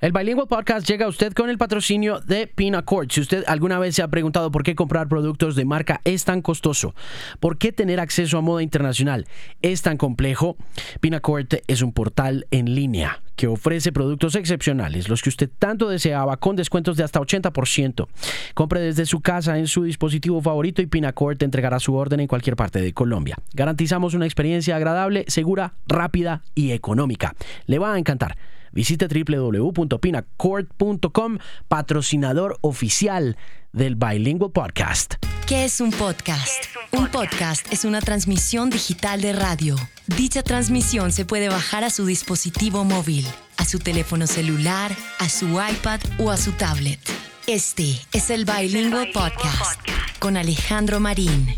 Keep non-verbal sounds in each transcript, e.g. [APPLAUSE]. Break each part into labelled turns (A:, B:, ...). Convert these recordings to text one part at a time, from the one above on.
A: El Bilingual Podcast llega a usted con el patrocinio de Pinacord. Si usted alguna vez se ha preguntado por qué comprar productos de marca es tan costoso, por qué tener acceso a moda internacional es tan complejo, Pinacord es un portal en línea que ofrece productos excepcionales, los que usted tanto deseaba, con descuentos de hasta 80%. Compre desde su casa en su dispositivo favorito y Pinacord te entregará su orden en cualquier parte de Colombia. Garantizamos una experiencia agradable, segura, rápida y económica. Le va a encantar. Visite www.pinacord.com, patrocinador oficial del Bilingual Podcast.
B: ¿Qué es un podcast? un, podcast? es una transmisión digital de radio. Dicha transmisión se puede bajar a su dispositivo móvil, a su teléfono celular, a su iPad o a su tablet. Este es el Bilingual Podcast con Alejandro Marín.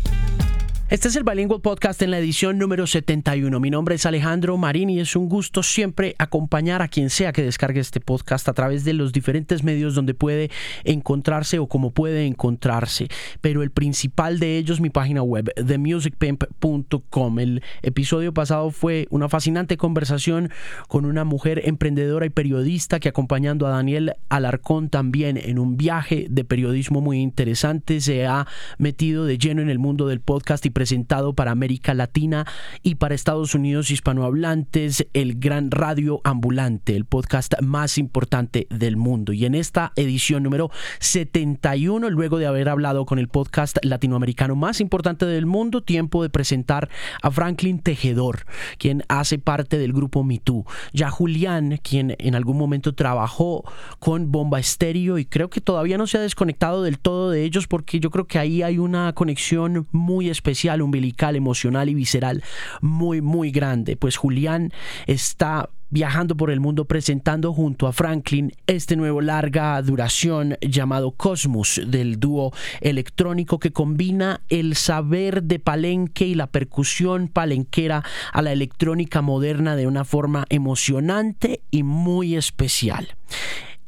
A: Este es el Bilingual Podcast en la edición número 71. Mi nombre es Alejandro Marín y es un gusto siempre acompañar a quien sea que descargue este podcast a través de los diferentes medios donde puede encontrarse o como puede encontrarse. Pero el principal de ellos, mi página web, themusicpimp.com. El episodio pasado fue una fascinante conversación con una mujer emprendedora y periodista que acompañando a Daniel Alarcón también en un viaje de periodismo muy interesante se ha metido de lleno en el mundo del podcast y presentado para América Latina y para Estados Unidos hispanohablantes, el Gran Radio Ambulante, el podcast más importante del mundo. Y en esta edición número 71, luego de haber hablado con el podcast latinoamericano más importante del mundo, tiempo de presentar a Franklin Tejedor, quien hace parte del grupo MeToo. Ya Julián, quien en algún momento trabajó con Bomba Estéreo y creo que todavía no se ha desconectado del todo de ellos porque yo creo que ahí hay una conexión muy especial umbilical, emocional y visceral muy, muy grande. Pues Julián está viajando por el mundo presentando junto a Franklin este nuevo larga duración llamado Cosmos del dúo electrónico que combina el saber de palenque y la percusión palenquera a la electrónica moderna de una forma emocionante y muy especial.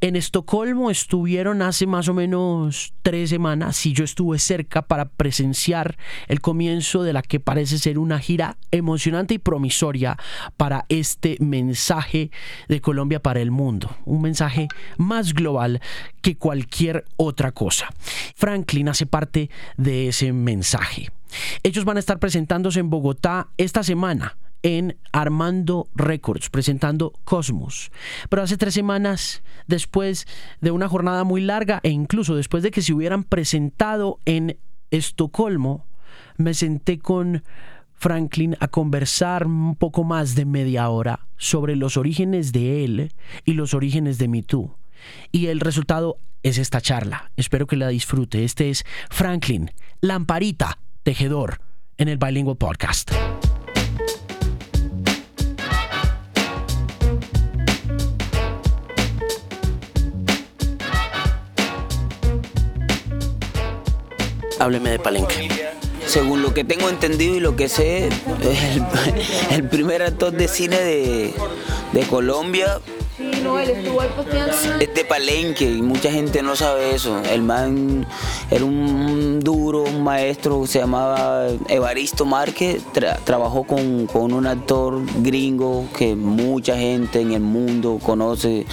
A: En Estocolmo estuvieron hace más o menos tres semanas y yo estuve cerca para presenciar el comienzo de la que parece ser una gira emocionante y promisoria para este mensaje de Colombia para el mundo. Un mensaje más global que cualquier otra cosa. Franklin hace parte de ese mensaje. Ellos van a estar presentándose en Bogotá esta semana en Armando Records, presentando Cosmos. Pero hace tres semanas, después de una jornada muy larga e incluso después de que se hubieran presentado en Estocolmo, me senté con Franklin a conversar un poco más de media hora sobre los orígenes de él y los orígenes de Me Y el resultado es esta charla. Espero que la disfrute. Este es Franklin, Lamparita, Tejedor, en el Bilingual Podcast. Hábleme de Palenque.
C: Según lo que tengo entendido y lo que sé, es el, [LAUGHS] primer actor de cine de, Colombia es de Palenque y mucha gente no sabe eso. El man era un duro, un maestro, se llamaba Evaristo Márquez, trabajó con, con, un actor gringo que mucha gente en el mundo conoce,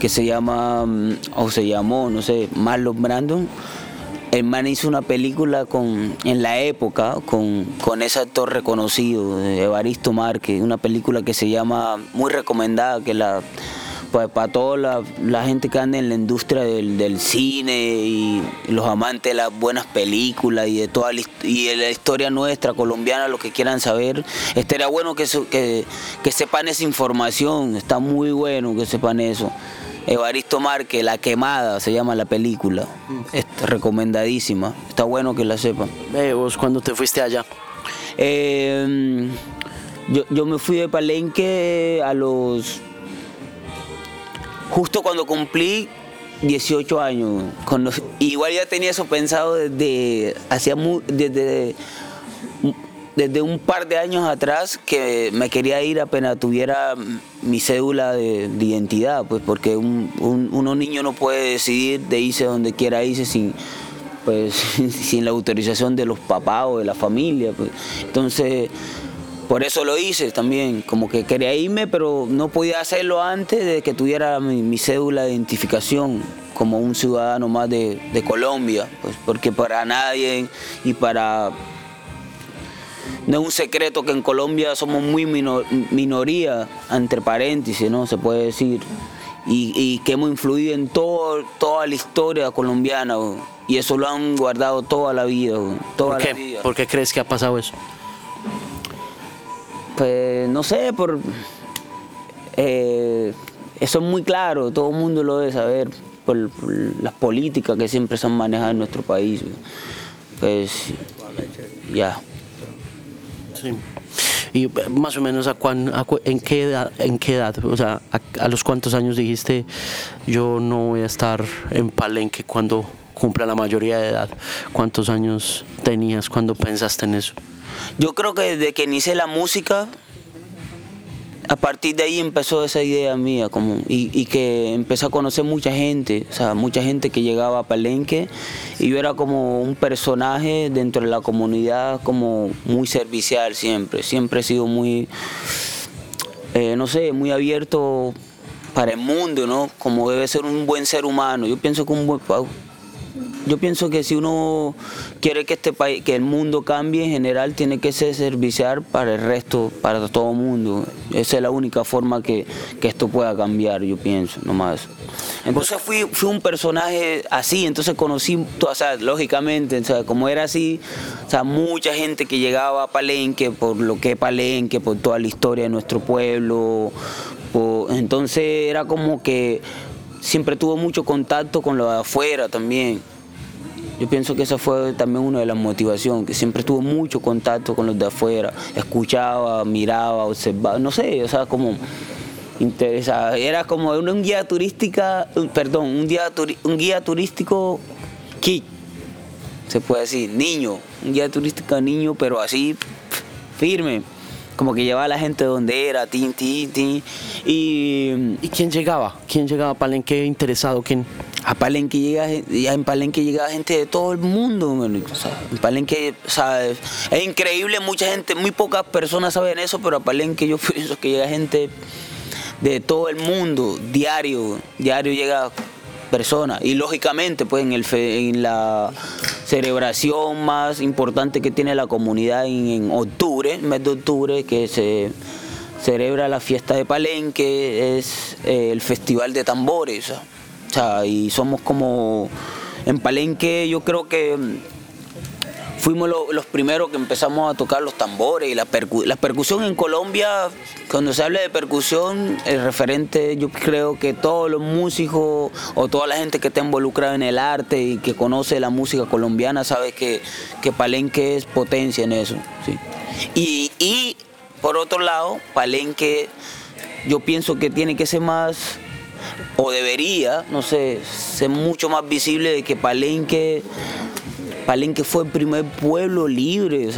C: que se llama, mm, o se llamó, no sé, Marlon Brandon el man hizo una película con, en la época con, con ese actor reconocido, Evaristo Márquez, una película que se llama, muy recomendada, que la pues, para toda la, gente que anda en la industria del, cine y los amantes de las buenas películas y de toda la, y de la historia nuestra colombiana, lo que quieran saber, estaría bueno que, que, que sepan esa información, está muy bueno que sepan eso. Evaristo Márquez, La Quemada, se llama la película. Es recomendadísima. Está bueno que la sepan.
A: ¿Vos cuándo te fuiste allá?
C: Em, yo, me fui de Palenque a los... Justo cuando cumplí 18 años. igual ya tenía eso pensado desde, hacía desde desde un par de años atrás que me quería ir apenas tuviera mi cédula de, identidad, pues porque un, uno niño no puede decidir de irse donde quiera irse sin, pues, [LAUGHS] sin la autorización de los papás o de la familia. Pues. Entonces, por eso lo hice también, como que quería irme, pero no podía hacerlo antes de que tuviera mi, cédula de identificación como un ciudadano más de, Colombia, pues porque para nadie y para... No es un secreto que en Colombia somos muy minoría, entre paréntesis, ¿no? Se puede decir. Y, que hemos influido en todo, toda la historia colombiana, y eso lo han guardado toda la vida. Toda
A: ¿Por qué? ¿Por qué crees que ha pasado eso?
C: Pues no sé, por eh, eso es muy claro, todo el mundo lo debe saber, por, las políticas que siempre se han manejado en nuestro país. Pues ya.
A: Sí. Y más o menos a, en qué edad, en qué edad, o sea, a, los cuántos años dijiste yo no voy a estar en Palenque cuando cumpla la mayoría de edad. ¿Cuántos años tenías cuando pensaste en eso?
C: Yo creo que desde que inicié la música, a partir de ahí empezó esa idea mía, como, y, que empecé a conocer mucha gente, o sea, mucha gente que llegaba a Palenque, y yo era como un personaje dentro de la comunidad, como muy servicial siempre, siempre he sido muy, eh, no sé, muy abierto para el mundo, ¿no? Como debe ser un buen ser humano. Yo pienso que un buen yo pienso que si uno quiere que este país, que el mundo cambie en general, tiene que ser servicial para el resto, para todo el mundo. Esa es la única forma que, esto pueda cambiar, yo pienso, nomás. Entonces fui, fui un personaje así, entonces conocí, o sea, lógicamente, o como era así, o sea, mucha gente que llegaba a Palenque por lo que es Palenque, por toda la historia de nuestro pueblo. entonces era como que siempre tuvo mucho contacto con lo de afuera también. Yo pienso que esa fue también una de las motivaciones, que siempre tuvo mucho contacto con los de afuera, escuchaba, miraba, observaba, no sé, o sea, como interesada. Era como un, guía turística, perdón, un guía, un guía turístico kick, se puede decir, niño, un guía turístico niño, pero así firme como que llevaba a la gente donde era, tin, tin, tin. Y,
A: ¿Y quién llegaba? ¿Quién llegaba a Palenque interesado? ¿Quién?
C: A Palenque llega, en Palenque llega gente de todo el mundo. en Palenque, ¿sabes? Es increíble, mucha gente, muy pocas personas saben eso, pero a Palenque yo [LAUGHS] pienso que llega gente de todo el mundo, diario, diario llega personas. Y lógicamente, pues en, el en la celebración más importante que tiene la comunidad en, octubre, mes de octubre, que se celebra la fiesta de Palenque, es eh, el Festival de Tambores. O sea, y somos como en Palenque, yo creo que fuimos los primeros que empezamos a tocar los tambores y la, la percusión en Colombia, cuando se habla de percusión, el referente, yo creo que todos los músicos o toda la gente que está involucrada en el arte y que conoce la música colombiana sabe que, que Palenque es potencia en eso. ¿sí? Y, y por otro lado, Palenque yo pienso que tiene que ser más o debería, no sé, ser mucho más visible de que Palenque Palenque fue el primer pueblo libre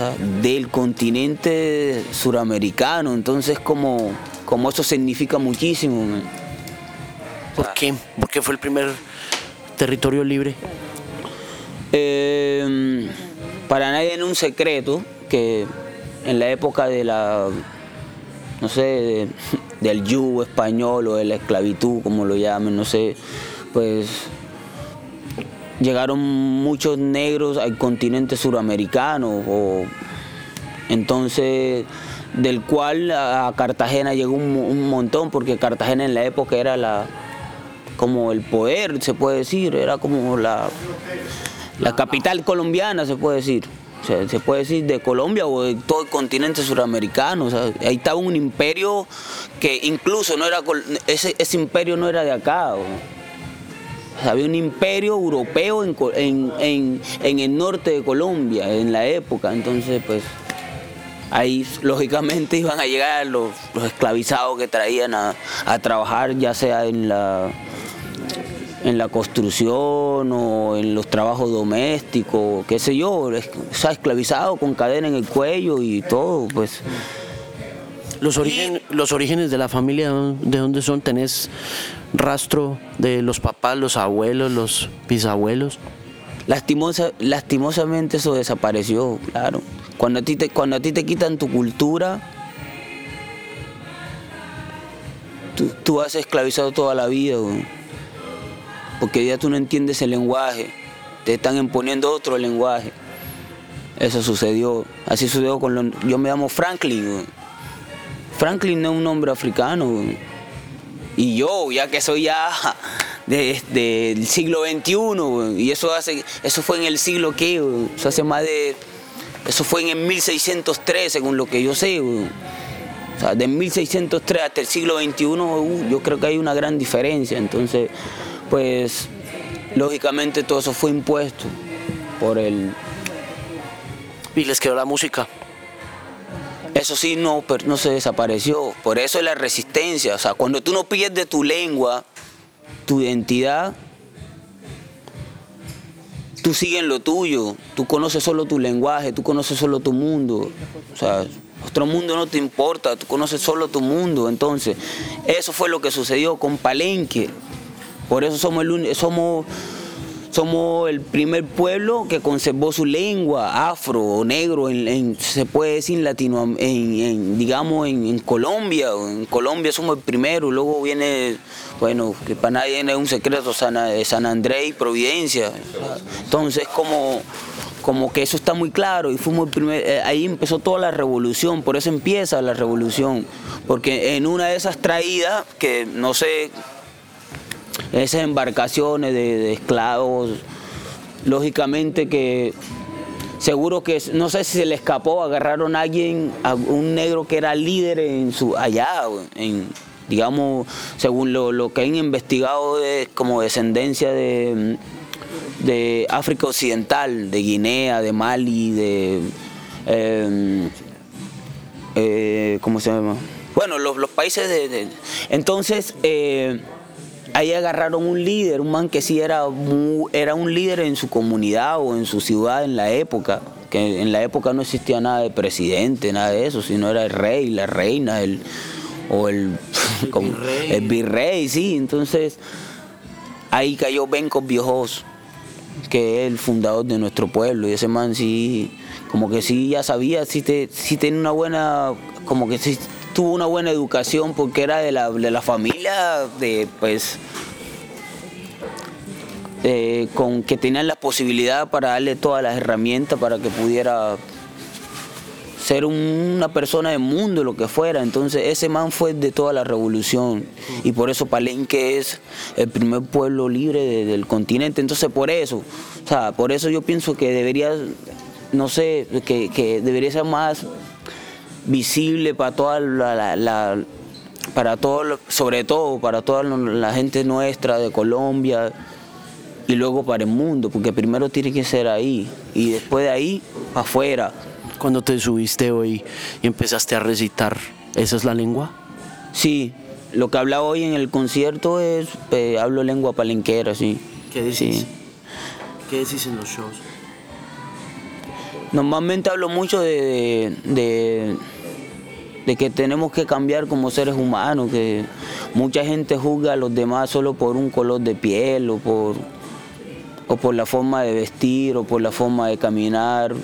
C: del continente suramericano, entonces como, como eso significa muchísimo.
A: ¿Por qué? ¿Por qué fue el primer territorio libre?
C: Em, para nadie es un secreto que en la época de la, no sé, del yugo español o de la esclavitud, como lo llamen, no sé, pues llegaron muchos negros al continente suramericano, o, entonces del cual a Cartagena llegó un, montón, porque Cartagena en la época era la como el poder, se puede decir, era como la, la capital colombiana, se puede decir. se puede decir de Colombia o de todo el continente suramericano. ahí estaba un imperio que incluso no era ese, ese imperio no era de acá había un imperio europeo en, el norte de Colombia en la época, entonces pues ahí lógicamente [LAUGHS] iban a llegar los, esclavizados que traían a, trabajar ya sea en la en la construcción o en los trabajos domésticos, qué sé yo, o sea, esclavizado con cadena en el cuello y todo, pues
A: los, origen, los orígenes de la familia, ¿de dónde son? ¿Tenés rastro de los papás, los abuelos, los bisabuelos?
C: Lastimosa, lastimosamente eso desapareció, claro. Cuando a, ti te, cuando a ti te quitan tu cultura, tú, tú has esclavizado toda la vida, güey. porque ya tú no entiendes el lenguaje, te están imponiendo otro lenguaje. Eso sucedió, así sucedió con los... Yo me llamo Franklin, güey. Franklin no es un nombre africano. Y yo, ya que soy ya del siglo XXI. Y eso hace... Eso fue en el siglo güey. Eso hace más de... Eso fue en el 1603, según lo que yo sé. O sea, de 1603 hasta el siglo XXI, uh, yo creo que hay una gran diferencia. Entonces, pues, lógicamente todo eso fue impuesto por el...
A: Y les quedó la música.
C: Eso sí, no, no se desapareció. Por eso es la resistencia. O sea, cuando tú no pierdes tu lengua, tu identidad, tú sigues en lo tuyo. Tú conoces solo tu lenguaje, tú conoces solo tu mundo. O sea, otro mundo no te importa, tú conoces solo tu mundo. Entonces, eso fue lo que sucedió con Palenque. Por eso somos el, somos, somos el primer pueblo que conservó su lengua afro o negro, en, se puede decir latino, en, en, digamos en, Colombia. En Colombia somos el primero, luego viene, bueno, que para nadie es un secreto, San, San Andrés y Providencia. Entonces, como como que eso está muy claro y fuimos el primer, eh, ahí empezó toda la revolución, por eso empieza la revolución, porque en una de esas traídas, que no sé, esas embarcaciones de, esclavos, lógicamente que seguro que, no sé si se le escapó, agarraron a alguien, a un negro que era líder en su, allá, en, digamos, según lo, lo que han investigado de, como descendencia de de África Occidental, de Guinea, de Mali, de... eh, eh, ¿Cómo se llama? Bueno, los, los países de... de- entonces, eh, ahí agarraron un líder, un man que sí era, era un líder en su comunidad o en su ciudad en la época, que en la época no existía nada de presidente, nada de eso, sino era el rey, la reina, el, o el, [LAUGHS] como-
A: virrey.
C: el virrey, sí, entonces ahí cayó Benco Viejos, que es el fundador de nuestro pueblo, y ese man sí, como que sí ya sabía, sí, te, sí tenía una buena, como que sí tuvo una buena educación porque era de la, de la familia de, pues, eh, con que tenían la posibilidad para darle todas las herramientas para que pudiera ser un- una persona del mundo, lo que fuera. Entonces ese man fue de toda la revolución y por eso Palenque es el primer pueblo libre de- del continente. Entonces por eso, o sea, por eso yo pienso que debería, no sé, que, que debería ser más visible para toda la, la- la- para todo, sobre todo para toda la gente nuestra de Colombia y luego para el mundo, porque primero tiene que ser ahí y después de ahí para afuera.
A: Cuando te subiste hoy y empezaste a recitar, ¿esa es la lengua?
C: Sí, lo que hablaba hoy en el concierto es, eh, hablo lengua palenquera, sí.
A: ¿Qué?
C: Sí.
A: ¿Qué decís en los shows?
C: Normalmente hablo mucho de, de, de- de que tenemos que cambiar como seres humanos, que mucha gente juzga a los demás solo por un color de piel o por, o por la forma de vestir o por la forma de caminar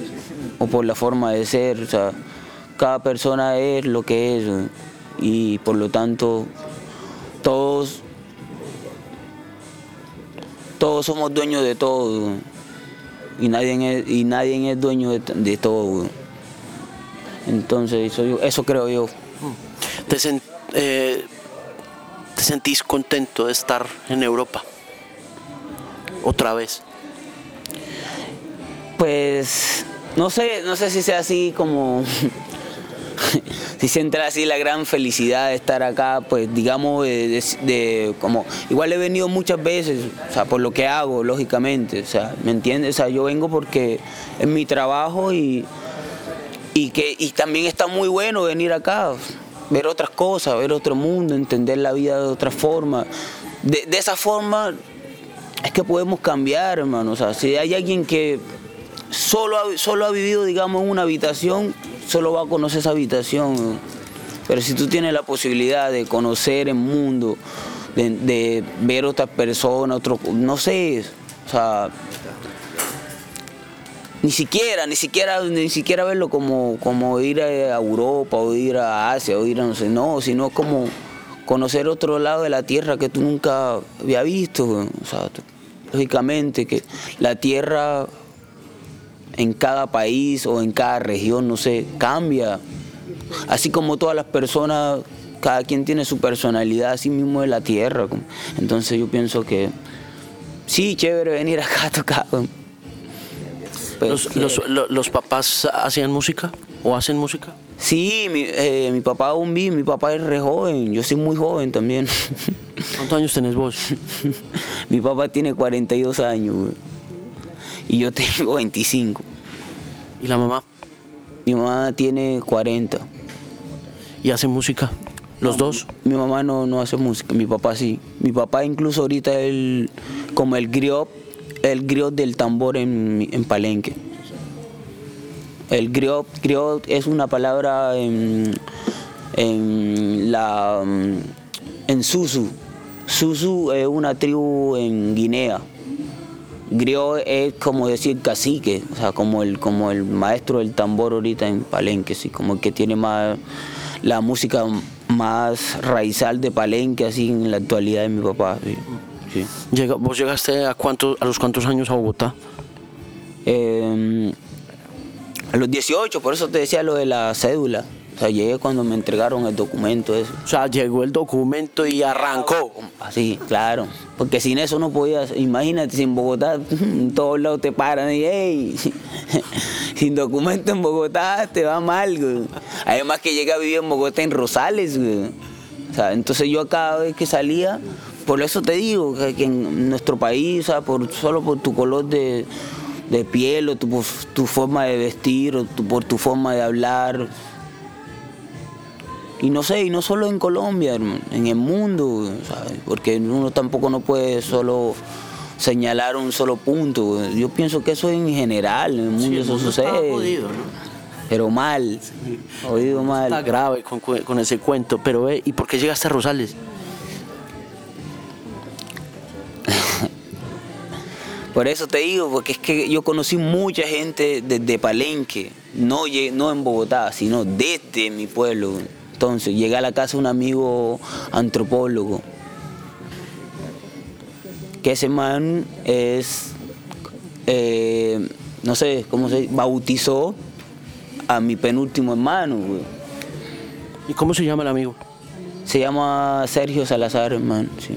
C: o por la forma de ser. O sea, cada persona es lo que es y por lo tanto todos, todos somos dueños de todo. y nadie es, y nadie es dueño de todo. Entonces, eso, eso creo yo.
A: ¿Te, sen- eh, ¿Te sentís contento de estar en Europa? Otra vez.
C: Pues, no sé, no sé si sea así como. [LAUGHS] si se entra así la gran felicidad de estar acá, pues digamos, de, de- de- como. Igual he venido muchas veces, o sea, por lo que hago, lógicamente, o sea, ¿me entiendes? O sea, yo vengo porque es mi trabajo y. Y, que, y también está muy bueno venir acá, ver otras cosas, ver otro mundo, entender la vida de otra forma. De, esa forma es que podemos cambiar, hermano. O sea, si hay alguien que solo ha, solo ha vivido, digamos, en una habitación, solo va a conocer esa habitación. Pero si tú tienes la posibilidad de conocer el mundo, de, de ver otras personas, otro, no sé, o sea, ni siquiera, ni siquiera, ni siquiera verlo como, como ir a Europa o ir a Asia o ir a no sé, no, sino como, conocer otro lado de la tierra que tú nunca había visto. O sea, lógicamente que la tierra en cada país o en cada región, no sé, cambia. Así como todas las personas, cada quien tiene su personalidad, así mismo de la tierra. Entonces yo pienso que sí, chévere venir acá a tocar.
A: Pues, ¿Los, los, papás hacían música o hacen música?
C: Sí, mi, eh, mi papá aún vi, mi papá es re joven, yo soy muy joven también. [LAUGHS]
A: ¿Cuántos años tenés vos? [LAUGHS]
C: mi papá tiene 42 años y yo [LAUGHS] tengo 25.
A: ¿Y la mamá?
C: Mi mamá tiene 40.
A: ¿Y hace música? ¿Los dos?
C: Mi mamá no, no hace música, mi papá sí. Mi papá incluso ahorita él, como el griot, el griot del tambor en, en Palenque. El griot, griot es una palabra en, en Susu. Susu es una tribu en Guinea. Griot es como decir cacique, o sea, como el, como el maestro del tambor ahorita en Palenque, sí, como el que tiene más la música más raizal de Palenque, así en la actualidad de mi papá.
A: ¿Vos llegaste a, cuántos, a los cuántos años a Bogotá?
C: Em, a los 18, por eso te decía lo de la cédula. O sea, llegué cuando me entregaron el documento. Eso.
A: O sea, llegó el documento y arrancó.
C: Así, claro. Porque sin eso no podías. Imagínate, sin Bogotá, [LAUGHS] en todos lados te paran y, hey, [LAUGHS] sin documento en Bogotá te va mal, güey. Además que llegué a vivir en Bogotá en Rosales, güey. O sea, entonces yo cada vez que salía, por eso te digo, que, en nuestro país, o sea, por, solo por tu color de, piel o tu, tu, forma de vestir o por tu forma de hablar y no sé, y no solo en Colombia, en el mundo, porque uno tampoco no puede solo señalar un solo punto. Yo pienso que eso en general, en el mundo eso sucede. Pero mal, oído mal.
A: Está grave con, ese cuento, pero ¿y por qué llegaste a Rosales?
C: Por eso te digo, porque es que yo conocí mucha gente desde Palenque, no, no en Bogotá, sino desde mi pueblo. Entonces llegué a la casa de un amigo antropólogo, que ese man es, eh, no sé cómo se bautizó a mi penúltimo hermano.
A: ¿Y cómo se llama el amigo?
C: Se llama Sergio Salazar, hermano, sí.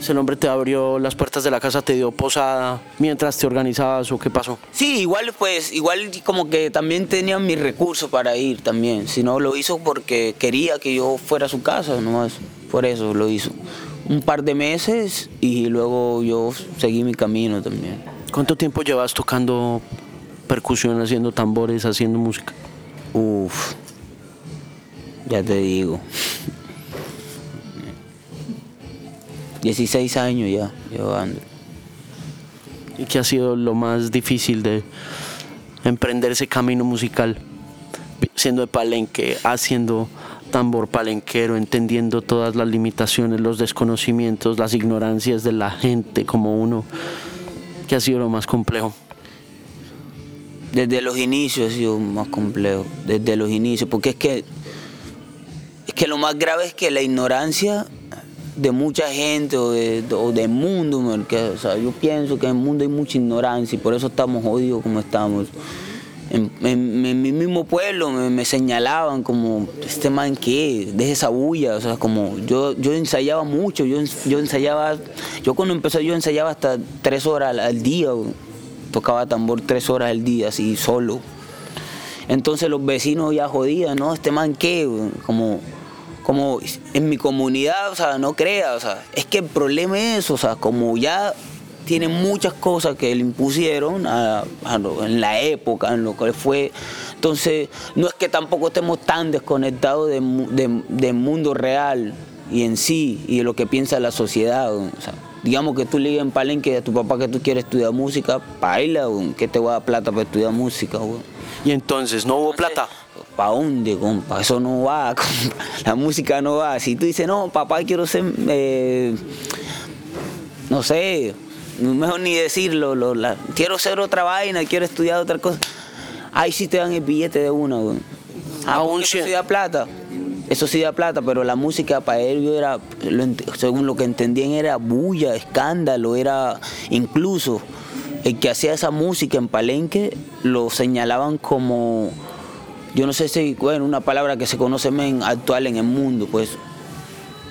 A: ¿Ese hombre te abrió las puertas de la casa, te dio posada mientras te organizabas o qué pasó?
C: Sí, igual pues, igual como que también tenía mis recursos para ir también. Si no, lo hizo porque quería que yo fuera a su casa, nomás. Por eso lo hizo. Un par de meses y luego yo seguí mi camino también.
A: ¿Cuánto tiempo llevas tocando percusión, haciendo tambores, haciendo música?
C: Uf, ya te digo. 16 años ya llevando.
A: ¿Y qué ha sido lo más difícil de emprender ese camino musical? Siendo de palenque, haciendo tambor palenquero, entendiendo todas las limitaciones, los desconocimientos, las ignorancias de la gente como uno. ¿Qué ha sido lo más complejo?
C: Desde los inicios ha sido más complejo, desde los inicios, porque es que es que lo más grave es que la ignorancia de mucha gente o, de, del mundo, o sea, yo pienso que en el mundo hay mucha ignorancia y por eso estamos jodidos como estamos. En, mi mismo pueblo me, señalaban como, este man qué, deje esa bulla, o sea, como yo, yo ensayaba mucho, yo, yo ensayaba, yo cuando empecé yo ensayaba hasta tres horas al, día, tocaba tambor tres horas al día, así solo. Entonces los vecinos ya jodían, ¿no? Este man qué, como como en mi comunidad, o sea, no crea, o sea, es que el problema es, o sea, como ya tiene muchas cosas que le impusieron en la época, en lo que fue. Entonces, no es que tampoco estemos tan desconectados del mundo real y en sí, y de lo que piensa la sociedad. O sea, digamos que tú le digas en Palenque a tu papá que tú quieres estudiar música, baila, que te va a dar plata para estudiar música.
A: Y entonces, ¿no hubo plata?
C: ¿Para dónde, compa? Eso no va, [LAUGHS] La música no va. Si tú dices, no, papá, quiero ser, eh, no sé, mejor ni decirlo, quiero ser otra vaina, quiero estudiar otra cosa. Ahí sí te dan el billete de una, güey.
A: Aún
C: si estudiar plata. eso sí da plata, pero la música para ellos era, según lo que entendían, era bulla, escándalo, era incluso el que hacía esa música en Palenque lo señalaban como, yo no sé si, bueno, una palabra que se conoce en actual en el mundo, pues,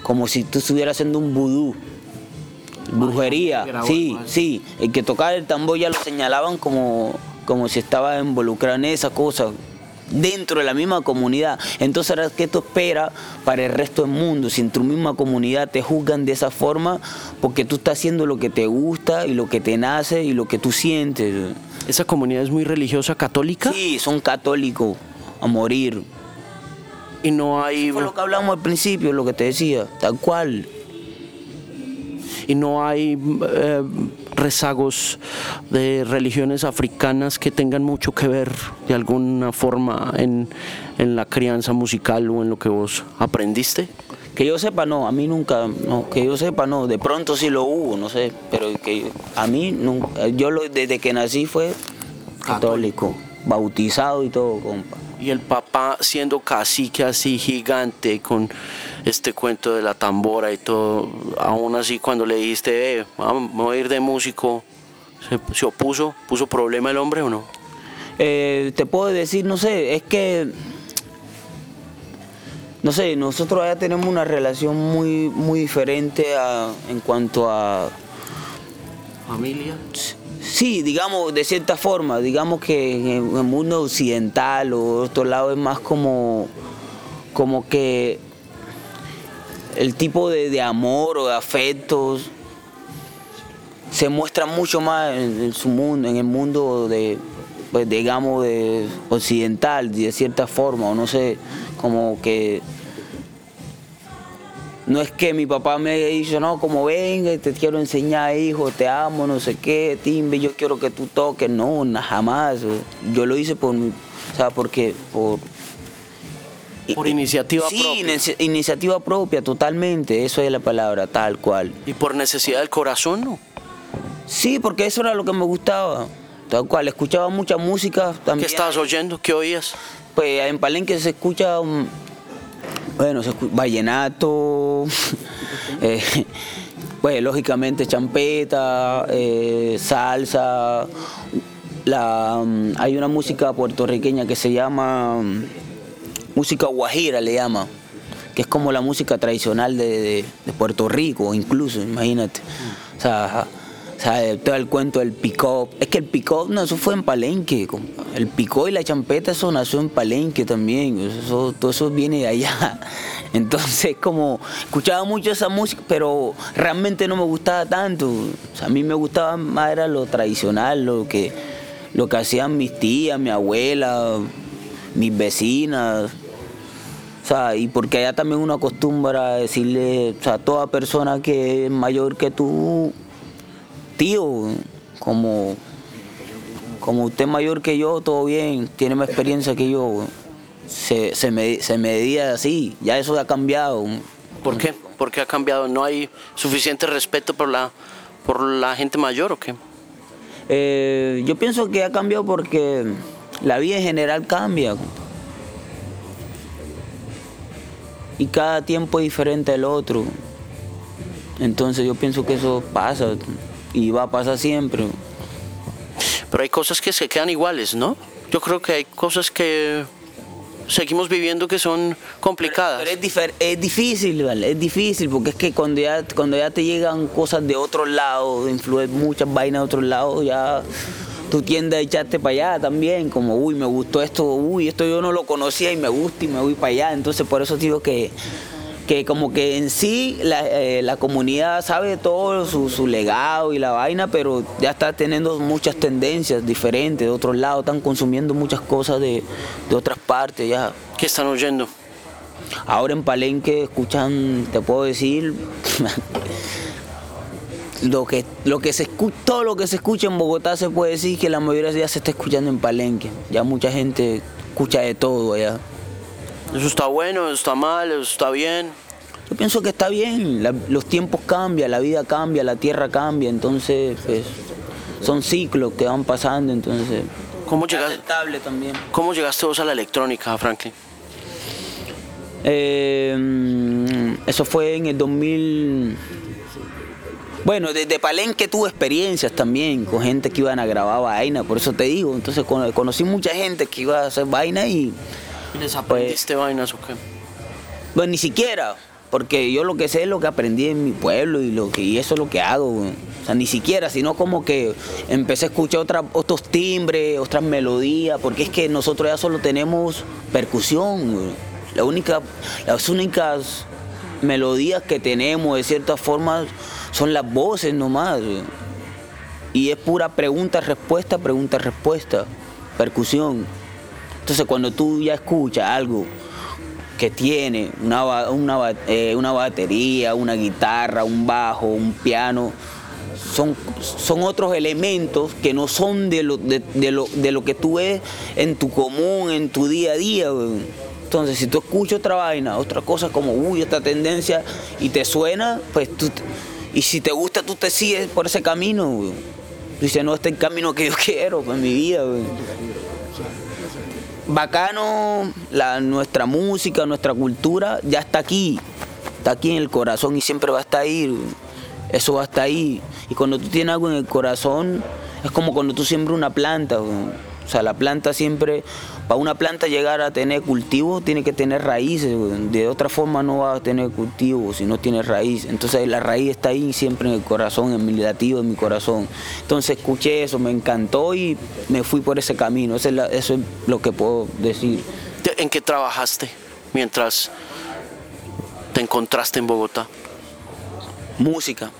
C: como si tú estuvieras haciendo un vudú, brujería, sí, sí, el que tocaba el tambor ya lo señalaban como, como si estaba involucrado en esa cosa, dentro de la misma comunidad. Entonces, ¿qué tú esperas para el resto del mundo? Si en tu misma comunidad te juzgan de esa forma, porque tú estás haciendo lo que te gusta y lo que te nace y lo que tú sientes.
A: ¿Esa comunidad es muy religiosa católica?
C: Sí, son católicos a morir.
A: Y no hay...
C: fue lo que hablamos al principio, lo que te decía, tal cual.
A: Y no hay eh, rezagos de religiones africanas que tengan mucho que ver de alguna forma en, la crianza musical o en lo que vos aprendiste?
C: Que yo sepa, no, a mí nunca, no, que yo sepa, no, de pronto sí lo hubo, no sé, pero que a mí nunca, yo lo, desde que nací fue católico, bautizado y todo, compa.
A: Y el papá siendo cacique así gigante con este cuento de la tambora y todo, aún así cuando le dijiste, eh, vamos a ir de músico, ¿se, opuso? ¿Puso problema el hombre o no?
C: Eh, te puedo decir, no sé, es que, no sé, nosotros ya tenemos una relación muy, muy diferente en cuanto a...
A: ¿Familia?
C: Sí, digamos, de cierta forma, digamos que en el mundo occidental o otro lado es más como, como que el tipo de, amor o de afectos se muestra mucho más en, su mundo, en el mundo de, pues, digamos, de occidental, de cierta forma, o no sé, como que no es que mi papá me haya dicho, no, como venga, te quiero enseñar, hijo, te amo, no sé qué, timbe, yo quiero que tú toques, no, jamás. Yo lo hice por mi, o sea, porque por
A: por iniciativa propia.
C: Sí, iniciativa propia, totalmente, eso es la palabra, tal cual.
A: ¿Y por necesidad del corazón, no?
C: Sí, porque eso era lo que me gustaba, tal cual. Escuchaba mucha música también.
A: ¿Qué estabas oyendo? ¿Qué oías?
C: Pues en Palenque se escucha, bueno, vallenato, [LAUGHS] eh, pues lógicamente champeta, eh, salsa. La, mm, hay una música puertorriqueña que se llama música guajira le llama, que es como la música tradicional de, Puerto Rico, incluso, imagínate. O sea, todo el cuento del pick-up. Es que el pick-up, no, eso fue en Palenque. El pick y la champeta, eso nació en Palenque también. Eso, todo eso viene de allá. [LAUGHS] Entonces, como, escuchaba mucho esa música, pero realmente no me gustaba tanto. O sea, a mí me gustaba más era lo tradicional, lo que, lo que hacían mis tías, mi abuela, mis vecinas. O sea, y porque allá también uno acostumbra a decirle o sea, a toda persona que es mayor que tú, tío, como, como usted es mayor que yo, todo bien, tiene más experiencia que yo, se, se, me, se medía así, ya eso ha cambiado.
A: ¿Por qué? ¿Por qué ha cambiado? ¿No hay suficiente respeto por la, por la gente mayor o qué?
C: Eh, yo pienso que ha cambiado porque la vida en general cambia. Y cada tiempo es diferente al otro. Entonces yo pienso que eso pasa y va a pasar siempre.
A: Pero hay cosas que se quedan iguales, ¿no? Yo creo que hay cosas que seguimos viviendo que son complicadas.
C: Pero es, es difícil, ¿vale? Es difícil porque es que cuando ya, cuando ya te llegan cosas de otro lado, influyen muchas vainas de otro lado, ya tú tiendes a echarte para allá también, como, uy, me gustó esto, uy, esto yo no lo conocía y me gusta y me voy para allá. Entonces por eso digo que, que como que en sí la, eh, comunidad sabe todo su, legado y la vaina, pero ya está teniendo muchas tendencias diferentes de otros lados, están consumiendo muchas cosas de, de otras partes ya.
A: ¿Qué están oyendo?
C: Ahora en Palenque escuchan, te puedo decir, [LAUGHS] lo que, lo que se escucha, todo lo que se escucha en Bogotá se puede decir que la mayoría ya se está escuchando en Palenque. Ya mucha gente escucha de todo allá.
A: ¿Eso está bueno, eso está mal, eso está bien?
C: Yo pienso que está bien, los tiempos cambian, la vida cambia, la tierra cambia, entonces pues, son ciclos que van pasando, entonces...
A: ¿Cómo llegaste, también. ¿Cómo llegaste vos a la electrónica, Franklin?
C: Eh, eso fue en el 2000. Bueno, desde Palenque tuve experiencias también con gente que iban a grabar vaina, por eso te digo. Entonces conocí mucha gente que iba a hacer vaina y.
A: ¿Y les aprendiste vainas o qué?
C: Pues ni siquiera, porque yo lo que sé es lo que aprendí en mi pueblo y lo que y eso es lo que hago. O sea, ni siquiera, sino como que empecé a escuchar otra, otros timbres, otras melodías, porque es que nosotros ya solo tenemos percusión. La única, las únicas melodías que tenemos de cierta forma son las voces nomás. Y es pura pregunta-respuesta, pregunta-respuesta, percusión. Entonces cuando tú ya escuchas algo que tiene una, una, eh, una batería, una guitarra, un bajo, un piano, son, son otros elementos que no son de lo, de, lo, de lo que tú ves en tu común, en tu día a día. Entonces, si tú escuchas otra vaina, otra cosa como, uy, esta tendencia, y te suena, pues tú, y si te gusta, tú te sigues por ese camino, Dice, no, este es el camino que yo [LAUGHS] quiero para mi vida, Bacano, la, nuestra música, nuestra cultura ya está aquí, está aquí en el corazón y siempre va a estar ahí, eso va a estar ahí. Y cuando tú tienes algo en el corazón, es como cuando tú siembras una planta, o sea, la planta siempre, para una planta llegar a tener cultivo, tiene que tener raíces. De otra forma no va a tener cultivo si no tiene raíz. Entonces la raíz está ahí siempre en el corazón, en mi latido, en mi corazón. Entonces escuché eso, me encantó y me fui por ese camino. Eso es, eso es lo que puedo decir.
A: ¿En qué trabajaste mientras te encontraste en Bogotá?
C: Música.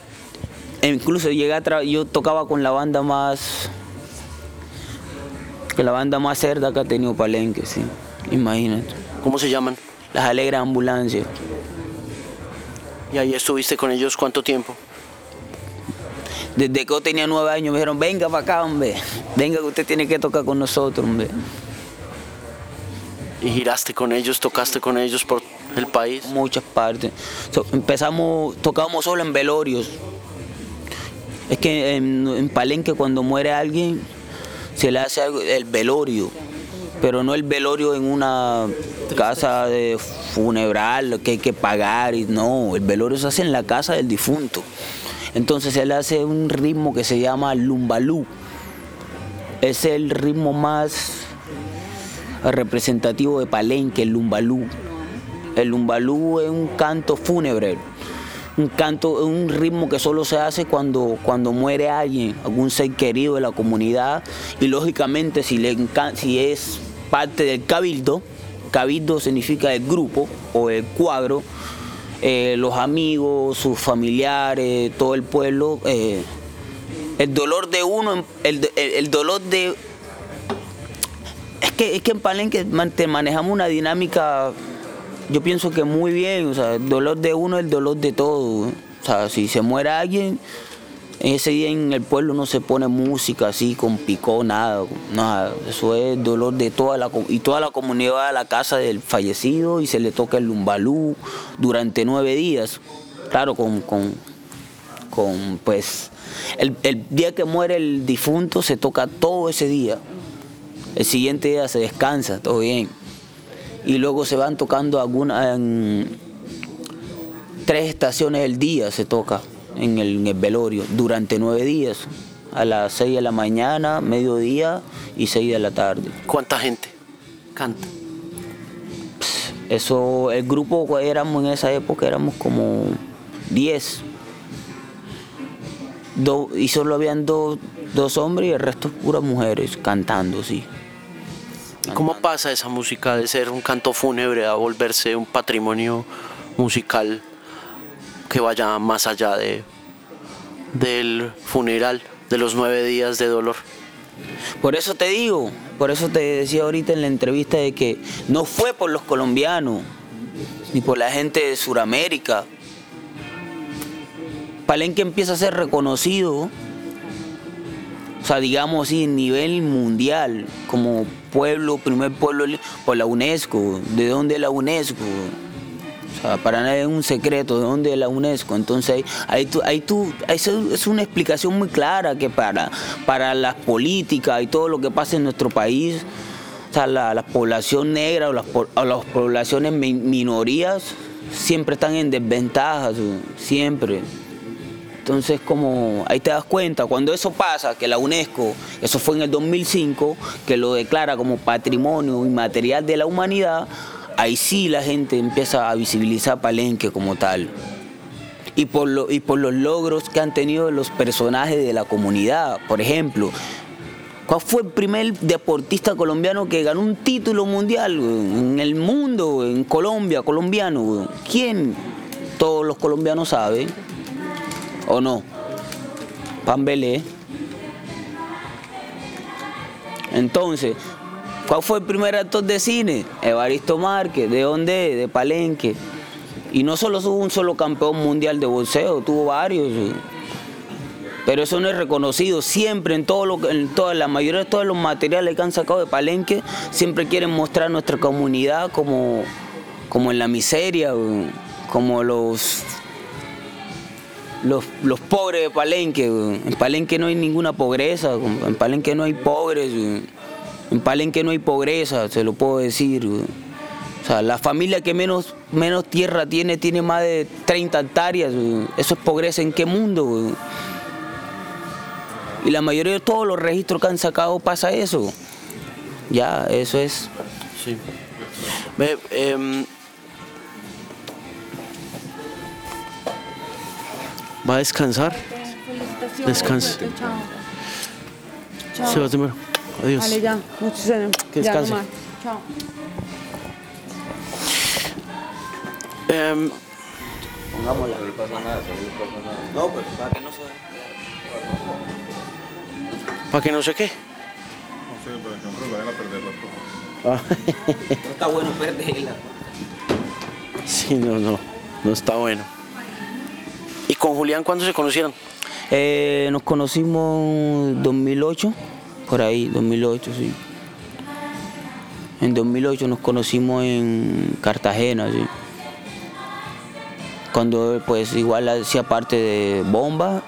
C: E incluso llegué a yo tocaba con la banda más que la banda más cerda que ha tenido Palenque, sí. Imagínate.
A: ¿Cómo se llaman?
C: Las Alegres Ambulancias.
A: ¿Y ahí estuviste con ellos cuánto tiempo?
C: Desde que yo tenía nueve años me dijeron, venga para acá, hombre. Venga que usted tiene que tocar con nosotros, hombre.
A: ¿Y giraste con ellos, tocaste con ellos por el país?
C: Muchas partes. empezamos, tocábamos solo en velorios. Es que en Palenque cuando muere alguien, se le hace el velorio, pero no el velorio en una casa de funeral que hay que pagar, y no, el velorio se hace en la casa del difunto. Entonces le hace un ritmo que se llama lumbalú. Es el ritmo más representativo de Palenque, el lumbalú. El lumbalú es un canto fúnebre un canto, un ritmo que solo se hace cuando, cuando muere alguien, algún ser querido de la comunidad. Y lógicamente si, le si es parte del cabildo, cabildo significa el grupo o el cuadro, eh, los amigos, sus familiares, todo el pueblo, eh, el dolor de uno, el, dolor de... Es que, es que en Palenque manejamos una dinámica yo pienso que muy bien, o sea, el dolor de uno es el dolor de todos. O sea, si se muere alguien, ese día en el pueblo no se pone música así con picó, nada, nada. Eso es dolor de toda la y toda la comunidad va a la casa del fallecido y se le toca el lumbalú durante nueve días. Claro, con, con, con pues el, el día que muere el difunto se toca todo ese día. El siguiente día se descansa, todo bien y luego se van tocando algunas en tres estaciones del día se toca en el, velorio durante nueve días a las seis de la mañana, mediodía y seis de la tarde.
A: ¿Cuánta gente canta?
C: Eso, el grupo éramos en esa época éramos como diez y solo habían dos, dos hombres y el resto puras mujeres cantando, sí.
A: ¿Cómo pasa esa música de ser un canto fúnebre a volverse un patrimonio musical que vaya más allá de, del funeral, de los nueve días de dolor?
C: Por eso te digo, por eso te decía ahorita en la entrevista de que no fue por los colombianos, ni por la gente de Sudamérica. Palenque empieza a ser reconocido o sea, digamos así, en nivel mundial, como pueblo, primer pueblo por la UNESCO. ¿De dónde la UNESCO? O sea, para nadie es un secreto de dónde es la UNESCO. Entonces, ahí tú, ahí tú, es una explicación muy clara que para, para las políticas y todo lo que pasa en nuestro país, o sea, la, la población negra o las, o las poblaciones mi- minorías siempre están en desventaja, siempre. Entonces, como ahí te das cuenta, cuando eso pasa, que la UNESCO, eso fue en el 2005, que lo declara como patrimonio inmaterial de la humanidad, ahí sí la gente empieza a visibilizar Palenque como tal. Y por, lo- y por los logros que han tenido los personajes de la comunidad. Por ejemplo, ¿cuál fue el primer deportista colombiano que ganó un título mundial en el mundo, en Colombia, colombiano? ¿Quién? Todos los colombianos saben. ¿O no? Pambelé. Entonces, ¿cuál fue el primer actor de cine? Evaristo Márquez. ¿De dónde? De Palenque. Y no solo tuvo un solo campeón mundial de boxeo, tuvo varios. Pero eso no es reconocido. Siempre en todo lo en toda la mayoría de todos los materiales que han sacado de Palenque, siempre quieren mostrar nuestra comunidad como, como en la miseria, como los los, los pobres de Palenque. En Palenque no hay ninguna pobreza, en Palenque no hay pobres, en Palenque no hay pobreza, se lo puedo decir. O sea, la familia que menos, menos tierra tiene tiene más de 30 hectáreas. Eso es pobreza en qué mundo. Y la mayoría de todos los registros que han sacado pasa eso. Ya, eso es.
A: Sí. Em, ¿Va a descansar?
D: Felicitaciones.
A: Descanse.
D: Chao. Chao.
A: Se va a tomar. Adiós.
D: Vale, ya. Muchos años.
A: Que
D: Ya, no
A: descanse.
D: Chao.
A: Em,
C: Pongámosla. No, pues para que no se
A: ¿Para que no sé qué?
E: No sé, pero que no vayan a perder las cosas.
A: Ah,
C: No está bueno perderla.
A: sí, no, no. No está bueno. ¿Y con Julián cuándo se conocieron?
C: Eh, nos conocimos en 2008, por ahí, 2008, sí. En 2008 nos conocimos en Cartagena, sí. Cuando pues igual hacía parte de Bomba,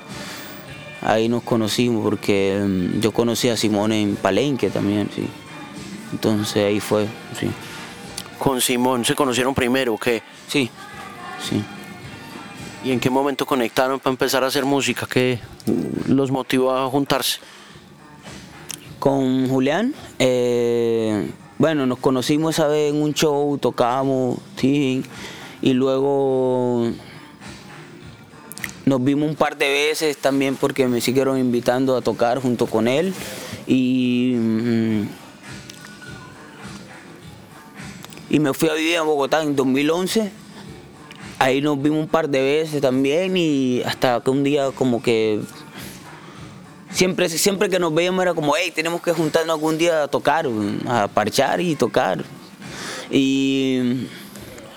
C: ahí nos conocimos porque mm, yo conocí a Simón en Palenque también, sí. Entonces ahí fue, sí.
A: Con Simón se conocieron primero, ¿o ¿qué?
C: Sí, sí.
A: ¿Y en qué momento conectaron para empezar a hacer música? ¿Qué los motivó a juntarse?
C: Con Julián, eh, bueno, nos conocimos esa vez en un show, tocamos, sí, y luego nos vimos un par de veces también porque me siguieron invitando a tocar junto con él y, mm, y me fui a vivir a Bogotá en 2011. Ahí nos vimos un par de veces también y hasta que un día como que siempre, siempre que nos veíamos era como, hey, tenemos que juntarnos algún día a tocar, a parchar y tocar. Y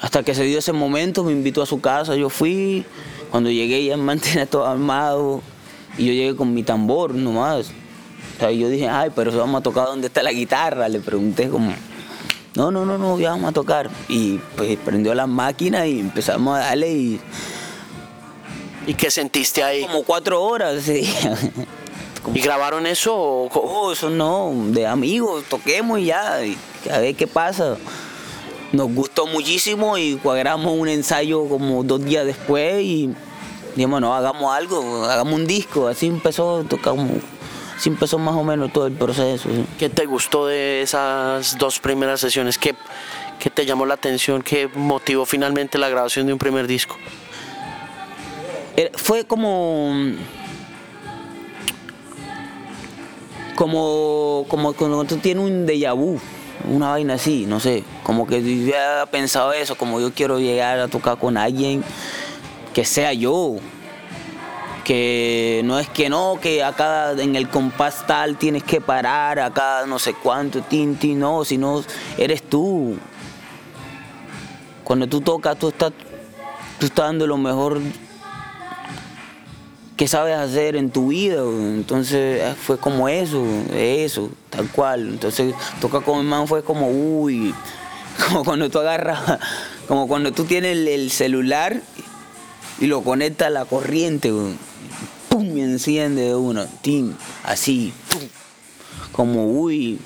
C: hasta que se dio ese momento, me invitó a su casa, yo fui, cuando llegué ya me mantenía [LAUGHS] todo armado y yo llegué con mi tambor nomás. O yo dije, ay, pero vamos a tocar dónde está la guitarra, le pregunté como, no, no, no, no, ya vamos a tocar. Y pues prendió la máquina y empezamos a darle y
A: ¿Y qué sentiste ahí?
C: como cuatro horas. sí.
A: ¿Y grabaron eso o
C: Oh, eso no, de amigos, toquemos y ya, y a ver qué pasa. Nos gustó muchísimo y cuadramos un ensayo como dos días después y dijimos, no, hagamos algo, hagamos un disco. Así empezó, tocamos, así empezó más o menos todo el proceso. sí.
A: qué te gustó de esas dos primeras sesiones? ¿Qué, qué te llamó la atención? ¿Qué motivó finalmente la grabación de un primer disco?
C: Era- fue como como como cuando tú tienes un déjà vu una vaina así no sé como que yo había pensado eso como yo quiero llegar a tocar con alguien que sea yo que no es que no, que acá en el compás tal tienes que parar, acá no sé cuánto, tin, tin, no, sino eres tú. Cuando tú tocas, tú estás, tú estás dando lo mejor que sabes hacer en tu vida. Entonces eh, fue como eso, eso, tal cual. Entonces tocar con mi hermano fue como, uy, [LAUGHS] como cuando tú agarras, como cuando tú tienes el, el celular y lo conectas a la corriente, güey. Pum, enciende de tim, así, pum. como, uy.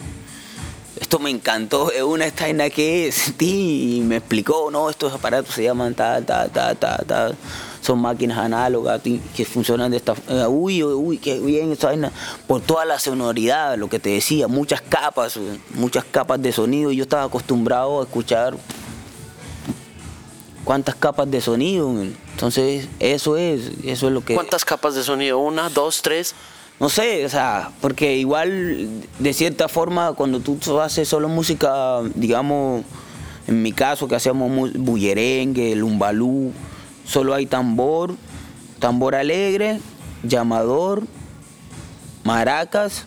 C: esto me encantó, es una estaina que es, [LAUGHS] y me explicó, no, estos aparatos se llaman tal, tal, tal, tal, tal, son máquinas análogas que funcionan de esta eh, uy, uy, qué bien esta vaina, por toda la sonoridad, lo que te decía, muchas capas, muchas capas de sonido, yo estaba acostumbrado a escuchar cuántas capas de sonido, entonces eso es, eso es lo que...
A: ¿Cuántas capas de sonido? ¿Una, dos, tres?
C: no sé, o sea, porque igual de cierta forma cuando tú haces solo música, digamos, en mi caso que hacíamos bullerengue, lumbalú, solo hay tambor, tambor alegre, llamador, maracas,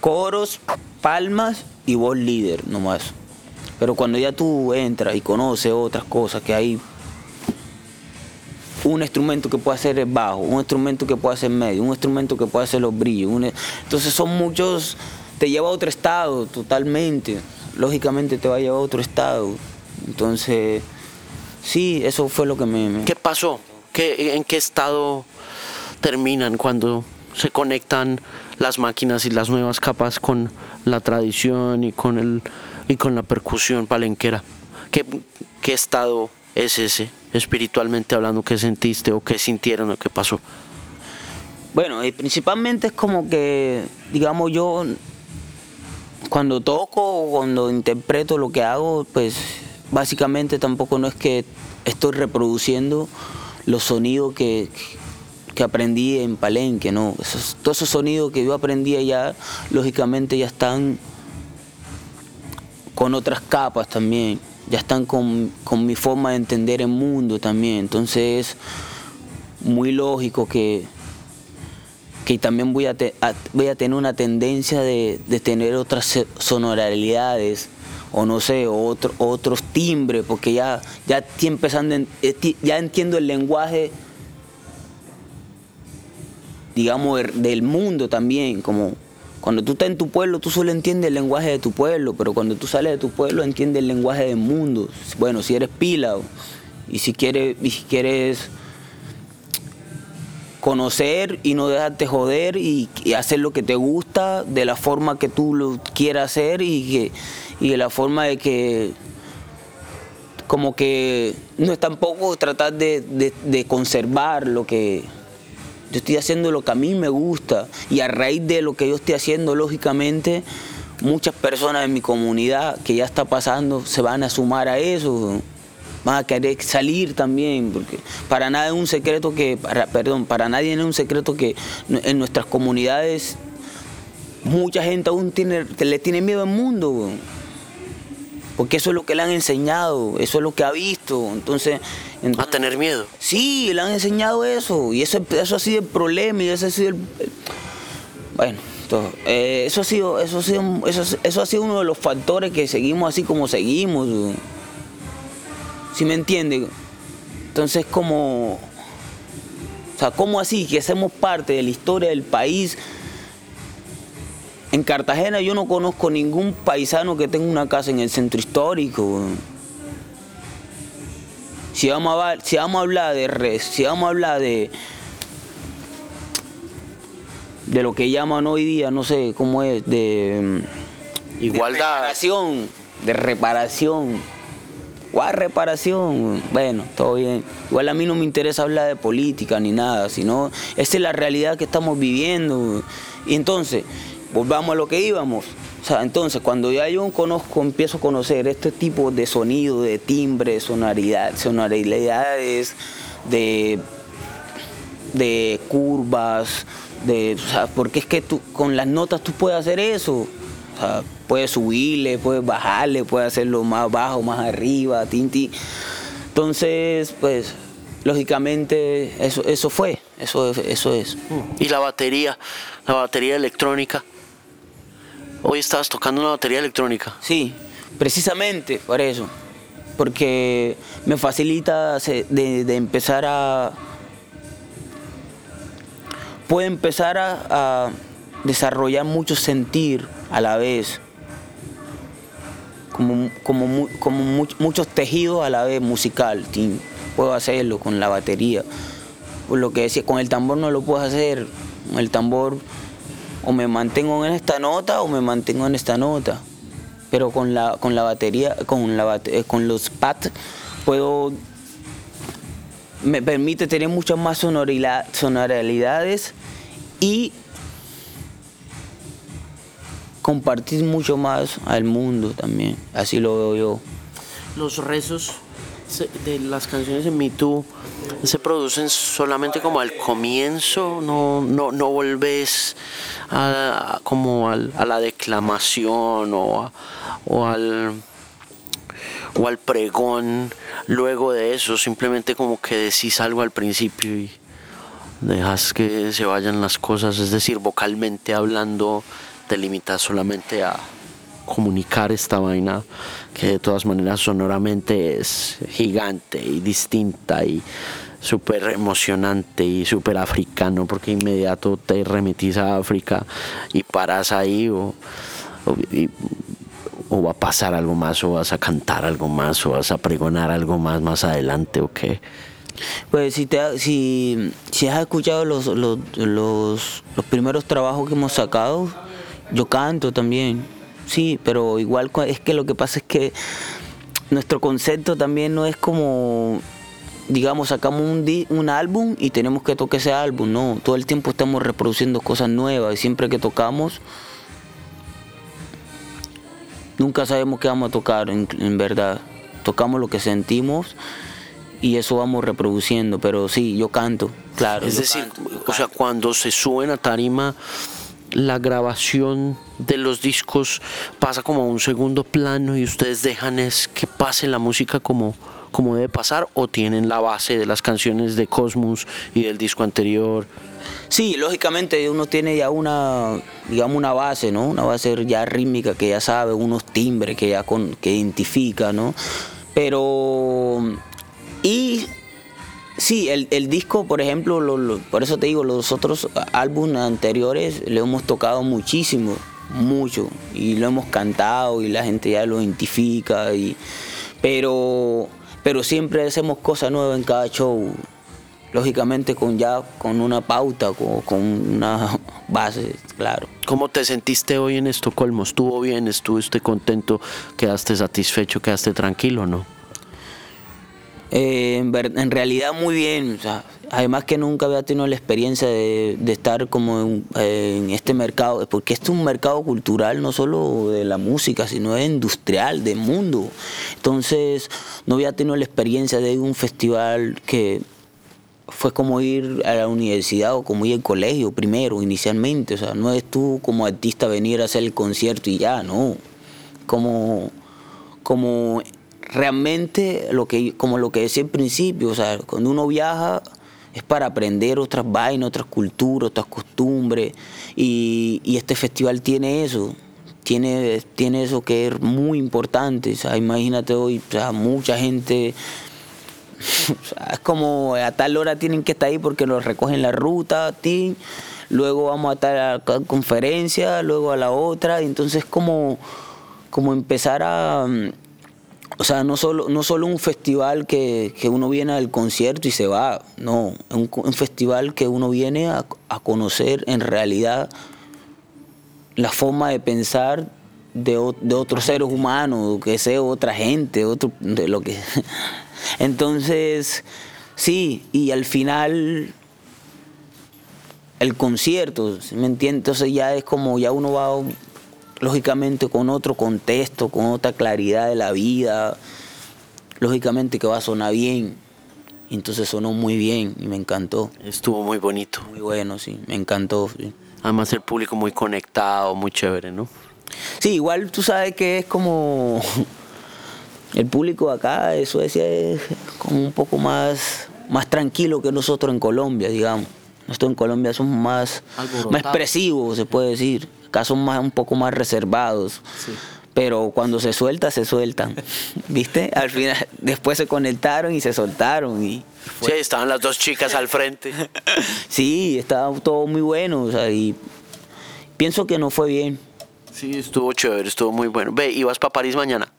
C: coros, palmas y voz líder nomás. Pero cuando ya tú entras y conoces otras cosas que hay un instrumento que puede hacer el bajo, un instrumento que puede hacer medio, un instrumento que puede hacer los brillos. un- entonces son muchos, te lleva a otro estado totalmente. Lógicamente te va a llevar a otro estado. Entonces, sí, eso fue lo que me... me-
A: ¿Qué pasó? ¿Qué, ¿En qué estado terminan cuando se conectan las máquinas y las nuevas capas con la tradición y con, el, y con la percusión palenquera? ¿Qué, ¿Qué estado es ese, espiritualmente hablando? ¿Qué sentiste o qué sintieron o qué pasó?
C: Bueno, y principalmente es como que, digamos, yo cuando toco, cuando interpreto lo que hago, pues básicamente tampoco no es que estoy reproduciendo los sonidos que, que aprendí en Palenque, ¿no? Esos- todos esos sonidos que yo aprendí allá, lógicamente ya están con otras capas también, ya están con, con mi forma de entender el mundo también, entonces muy lógico que, que también voy a, voy a tener una tendencia de, de tener otras sonoridades o no sé, otros timbres, porque ya, ya estoy empezando, ya entiendo el lenguaje, digamos, del mundo también, como cuando tú estás en tu pueblo, tú solo entiendes el lenguaje de tu pueblo, pero cuando tú sales de tu pueblo, entiendes el lenguaje del mundo. Bueno, si eres pila, y si quieres, y si quieres conocer y no dejarte joder y, hacer lo que te gusta de la forma que tú lo quieras hacer y, que, y de la forma de que como que no es tampoco tratar de- de conservar lo que yo estoy haciendo lo que a mí me gusta y a raíz de lo que yo estoy haciendo lógicamente muchas personas de mi comunidad que ya está pasando se van a sumar a eso van a querer salir también, porque para nada es un secreto que, para- perdón, para nadie es un secreto que en nuestras comunidades mucha gente aún tiene, le tiene miedo al mundo, porque eso es lo que le han enseñado, eso es lo que ha visto, entonces...
A: A
C: entonces-
A: tener miedo.
C: Sí, le han enseñado eso, y eso, eso ha sido el problema, y ese ha sido el... el- bueno, todo, eh, eso, ha sido, eso, ha sido, eso, eso ha sido uno de los factores que seguimos así como seguimos. ¿Sí me entiende? Entonces, como. O sea, ¿cómo así? Que hacemos parte de la historia del país. En Cartagena yo no conozco ningún paisano que tenga una casa en el centro histórico. Si vamos a, si vamos a hablar de res, si vamos a hablar de de lo que llaman hoy día, no sé cómo es, de de
A: Igualdad.
C: reparación, de reparación. ¿Cuál reparación? Bueno, todo bien. Igual a mí no me interesa hablar de política ni nada, sino esa es la realidad que estamos viviendo. Y entonces, volvamos a lo que íbamos. O sea, entonces, cuando ya yo conozco, empiezo a conocer este tipo de sonido, de timbre, sonoridad, sonoridades, de de curvas, de, o sea, porque es que tú con las notas tú puedes hacer eso. O sea, puedes subirle, puedes bajarle, puedes hacerlo más bajo, más arriba, tinti. Entonces, pues, lógicamente, eso, eso fue, eso, eso es.
A: Y la batería, la batería electrónica. Hoy estabas tocando una batería electrónica.
C: Sí, precisamente por eso. Porque me facilita de, empezar a. Puede empezar a, desarrollar mucho sentir a la vez. Como, como, como mu- muchos tejidos a la vez musical. Puedo hacerlo con la batería. Por lo que decía, con el tambor no lo puedo hacer. Con el tambor o me mantengo en esta nota o me mantengo en esta nota. Pero con la, con la batería, con, la, eh, con los pads puedo me permite tener muchas más sonorila- sonoridades y compartir mucho más al mundo también. Así lo veo yo.
A: Los rezos de las canciones en Me Too se producen solamente como al comienzo, no, no, no volves a, a- como al- a la declamación o, a- o al o al pregón luego de eso, simplemente como que decís algo al principio y dejas que se vayan las cosas, es decir, vocalmente hablando te limitas solamente a comunicar esta vaina que de todas maneras sonoramente es gigante y distinta y súper emocionante y súper africano porque inmediato te remitís a África y paras ahí o, o- y- o va a pasar algo más o vas a cantar algo más o vas a pregonar algo más más adelante o qué
C: Pues si, te, si, si has escuchado los, los, los, los primeros trabajos que hemos sacado, yo canto también. Sí, pero igual es que lo que pasa es que nuestro concepto también no es como, digamos, sacamos un, di- un álbum y tenemos que tocar ese álbum. No, todo el tiempo estamos reproduciendo cosas nuevas y siempre que tocamos, nunca sabemos qué vamos a tocar, en, en verdad. Tocamos lo que sentimos y eso vamos reproduciendo, pero sí, yo canto, claro.
A: Es decir,
C: canto,
A: o sea, cuando se suben a tarima, la grabación de los discos pasa como a un segundo plano y ustedes dejan es que pase la música como, como debe pasar o tienen la base de las canciones de Cosmos y del disco anterior.
C: Sí, lógicamente uno tiene ya una, digamos, una base, ¿no? Una base ya rítmica que ya sabe, unos timbres que ya con, que identifica, ¿no? Pero, y sí, el, el disco, por ejemplo, lo- por eso te digo, los otros álbumes anteriores le hemos tocado muchísimo, mucho, y lo hemos cantado y la gente ya lo identifica, y, pero, pero siempre hacemos cosas nuevas en cada show lógicamente con ya con una pauta, con, con una [LAUGHS] base, claro.
A: ¿Cómo te sentiste hoy en Estocolmo? ¿Estuvo bien? ¿Estuviste contento? ¿Quedaste satisfecho? ¿Quedaste tranquilo? ¿No?
C: Eh, en, ver- en realidad muy bien, o sea, además que nunca había tenido la experiencia de, de estar como en, eh, este mercado, porque este es un mercado cultural no solo de la música, sino es industrial, del mundo. Entonces no había tenido la experiencia de un festival que fue como ir a la universidad o como ir al colegio primero, inicialmente. O sea, no es tú como artista venir a hacer el concierto y ya, no. Como, como realmente lo que, como lo que decía al principio, o sea, cuando uno viaja es para aprender otras vainas, otras culturas, otras costumbres. Y, y este festival tiene eso. Tiene, tiene eso que es muy importante. O sea, imagínate hoy, o sea, mucha gente [LAUGHS] o sea, es como a tal hora tienen que estar ahí porque nos recogen la ruta, tin, luego vamos a estar a la conferencia, luego a la otra, y entonces como, como empezar a, o sea, no solo, no solo un festival que, que uno viene al concierto y se va, no, un, un festival que uno viene a, a conocer en realidad la forma de pensar de, de otros seres humanos, que sea otra gente, otro, de lo que... [LAUGHS] Entonces, sí, y al final el concierto, ¿sí ¿me entiendes? Entonces ya es como, ya uno va lógicamente con otro contexto, con otra claridad de la vida, lógicamente que va a sonar bien. Entonces sonó muy bien y me encantó.
A: Estuvo muy bonito.
C: Muy bueno, sí, me encantó. sí.
A: Además el público muy conectado, muy chévere, ¿no?
C: Sí, igual tú sabes que es como [LAUGHS] el público acá de Suecia es como un poco más, más tranquilo que nosotros en Colombia, digamos. Nosotros en Colombia somos más, más expresivos, se puede decir. Acá son más, un poco más reservados. Pero cuando se suelta, se sueltan. [LAUGHS] ¿Viste? Al final, después se conectaron y se soltaron. Y
A: Sí, estaban las dos chicas al frente. [LAUGHS]
C: sí, estaba todo muy bueno. o sea, y pienso que no fue bien.
A: Sí, estuvo chévere, estuvo muy bueno. Ve, ¿y vas para París mañana?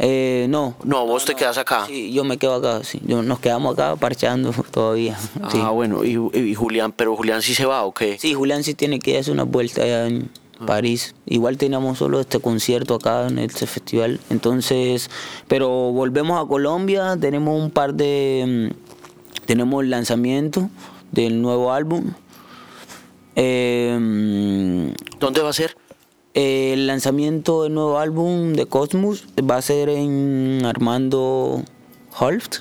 C: Eh, no.
A: No, vos te quedas acá.
C: Sí, yo me quedo acá, sí. Yo- nos quedamos acá parchando [LAUGHS] todavía. sí.
A: Ah, bueno, y, y Julián, pero Julián sí se va o qué?
C: Sí, Julián sí tiene que hacer una vuelta allá en París. Igual teníamos solo este concierto acá en este festival. Entonces, pero volvemos a Colombia, tenemos un par de... mm, Tenemos el lanzamiento del nuevo álbum. Eh, mm,
A: ¿Dónde va a ser?
C: El lanzamiento del nuevo álbum de Cosmos va a ser en Armando Holft.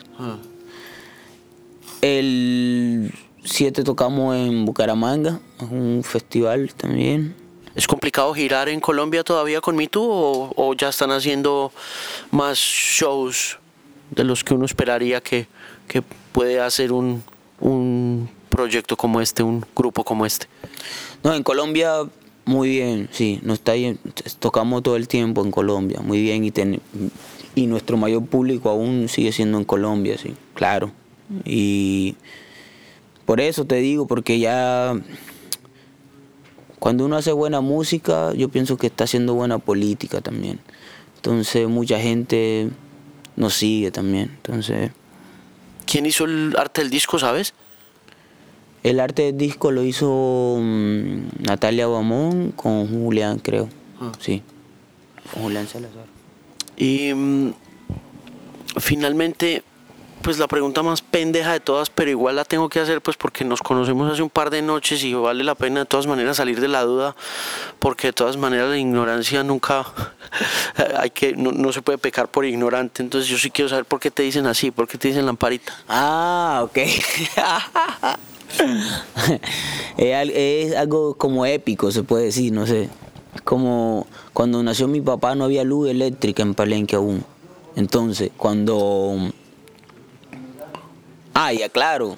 C: El 7 tocamos en Bucaramanga, es un festival también.
A: ¿Es complicado girar en Colombia todavía con Me Too o, o ya están haciendo más shows de los que uno esperaría que, que puede hacer un, un proyecto como este, un grupo como este?
C: No, en Colombia muy bien, sí, no está bien, tocamos todo el tiempo en Colombia, muy bien y ten- y nuestro mayor público aún sigue siendo en Colombia, sí, claro. Y por eso te digo, porque ya cuando uno hace buena música, yo pienso que está haciendo buena política también. Entonces mucha gente nos sigue también. Entonces
A: ¿Quién hizo el arte del disco, sabes?
C: El arte del disco lo hizo mm, Natalia Bamón con Julián, creo. Sí. Con Julián Salazar.
A: Y mm, finalmente, pues la pregunta más pendeja de todas, pero igual la tengo que hacer, pues porque nos conocemos hace un par de noches y vale la pena de todas maneras salir de la duda, porque de todas maneras la ignorancia nunca, [LAUGHS] hay que, no, no se puede pecar por ignorante. Entonces yo sí quiero saber por qué te dicen así, por qué te dicen lamparita.
C: Ah, ok. [LAUGHS] [LAUGHS] es, al- es algo como épico, se puede decir, no sé. Es como cuando nació mi papá no había luz eléctrica en Palenque aún. Entonces, cuando... Ah, ya claro.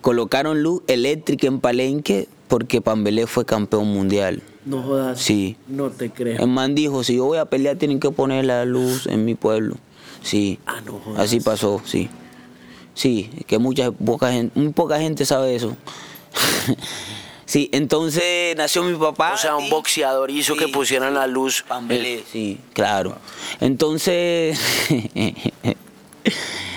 C: Colocaron luz eléctrica en Palenque porque Pambelé fue campeón mundial.
A: No jodas.
C: Sí.
A: No te creo.
C: El man dijo, si yo voy a pelear tienen que poner la luz en mi pueblo. Sí.
A: Ah, no jodas.
C: Así pasó, sí. Sí, que mucha poca gente, muy poca gente sabe eso. [LAUGHS] sí, entonces nació mi papá.
A: O sea, un
C: y-
A: boxeador hizo que
C: Sí,
A: pusieran la luz.
C: Pambelé, sí, claro. Entonces, [LAUGHS]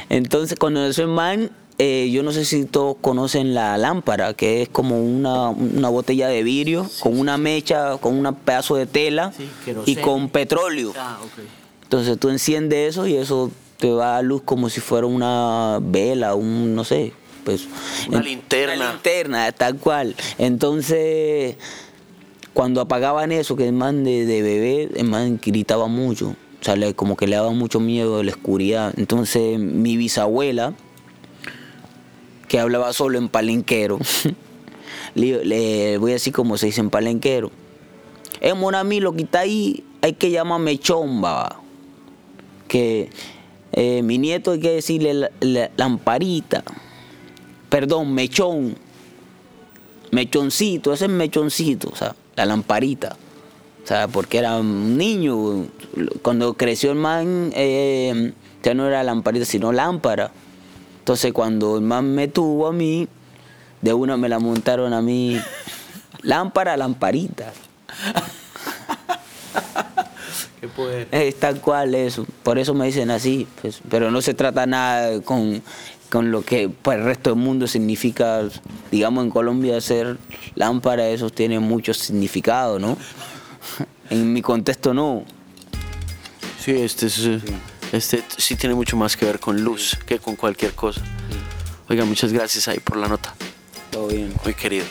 C: entonces cuando nació el man, eh, yo no sé si todos conocen la lámpara, que es como una, una botella de vidrio con una mecha, con un pedazo de tela
A: Sí,
C: y con petróleo.
A: Ah, ok.
C: Entonces tú enciendes eso y eso te va a dar luz como si fuera una vela, un, no sé, pues...
A: Una linterna.
C: Una linterna, tal cual. Entonces, cuando apagaban eso, que el man de, de bebé, el man gritaba mucho. O sea, le- como que le daba mucho miedo de la oscuridad. Entonces, mi bisabuela, que hablaba solo en palenquero, [LAUGHS] le, le voy a decir como se dice en palenquero. Es Monami, lo que está ahí, hay que llamarme chomba. Que eh, mi nieto hay que decirle la- la- lamparita. Perdón, mechón. Mechoncito, ese es mechoncito, o sea, la lamparita. O sea, porque era un niño. Cuando creció el man, eh, ya no era lamparita, sino lámpara. Entonces, cuando el man me tuvo a mí, de una me la montaron a mí. [LAUGHS] Lámpara, lamparita.
A: Qué poder.
C: Es tal cual eso. Por eso me dicen así. pues, pero no se trata nada con, con lo que para el resto del mundo significa, digamos en Colombia ser lámpara, eso tiene mucho significado, ¿no? [LAUGHS] En mi contexto no.
A: Sí, este, es, eh, este sí tiene mucho más que ver con luz que con cualquier cosa. Oiga, muchas gracias ahí por la nota.
C: Todo bien.
A: Muy querido.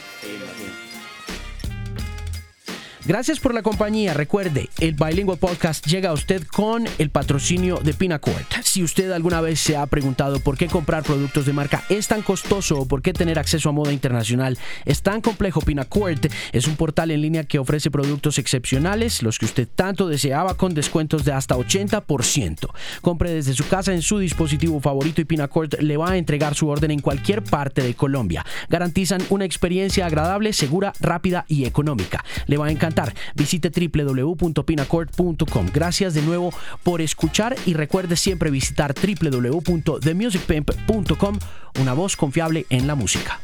F: Gracias por la compañía. Recuerde, el Bilingual Podcast llega a usted con el patrocinio de Pinacord. Si usted alguna vez se ha preguntado por qué comprar productos de marca es tan costoso o por qué tener acceso a moda internacional es tan complejo, Pinacord es un portal en línea que ofrece productos excepcionales, los que usted tanto deseaba con descuentos de hasta 80%. Compre desde su casa en su dispositivo favorito y Pinacord le va a entregar su orden en cualquier parte de Colombia. Garantizan una experiencia agradable, segura, rápida y económica. Le va a encantar. Visite www.pinacord.com. Gracias de nuevo por escuchar y recuerde siempre visitar www.themusicpimp.com, una voz confiable en la música.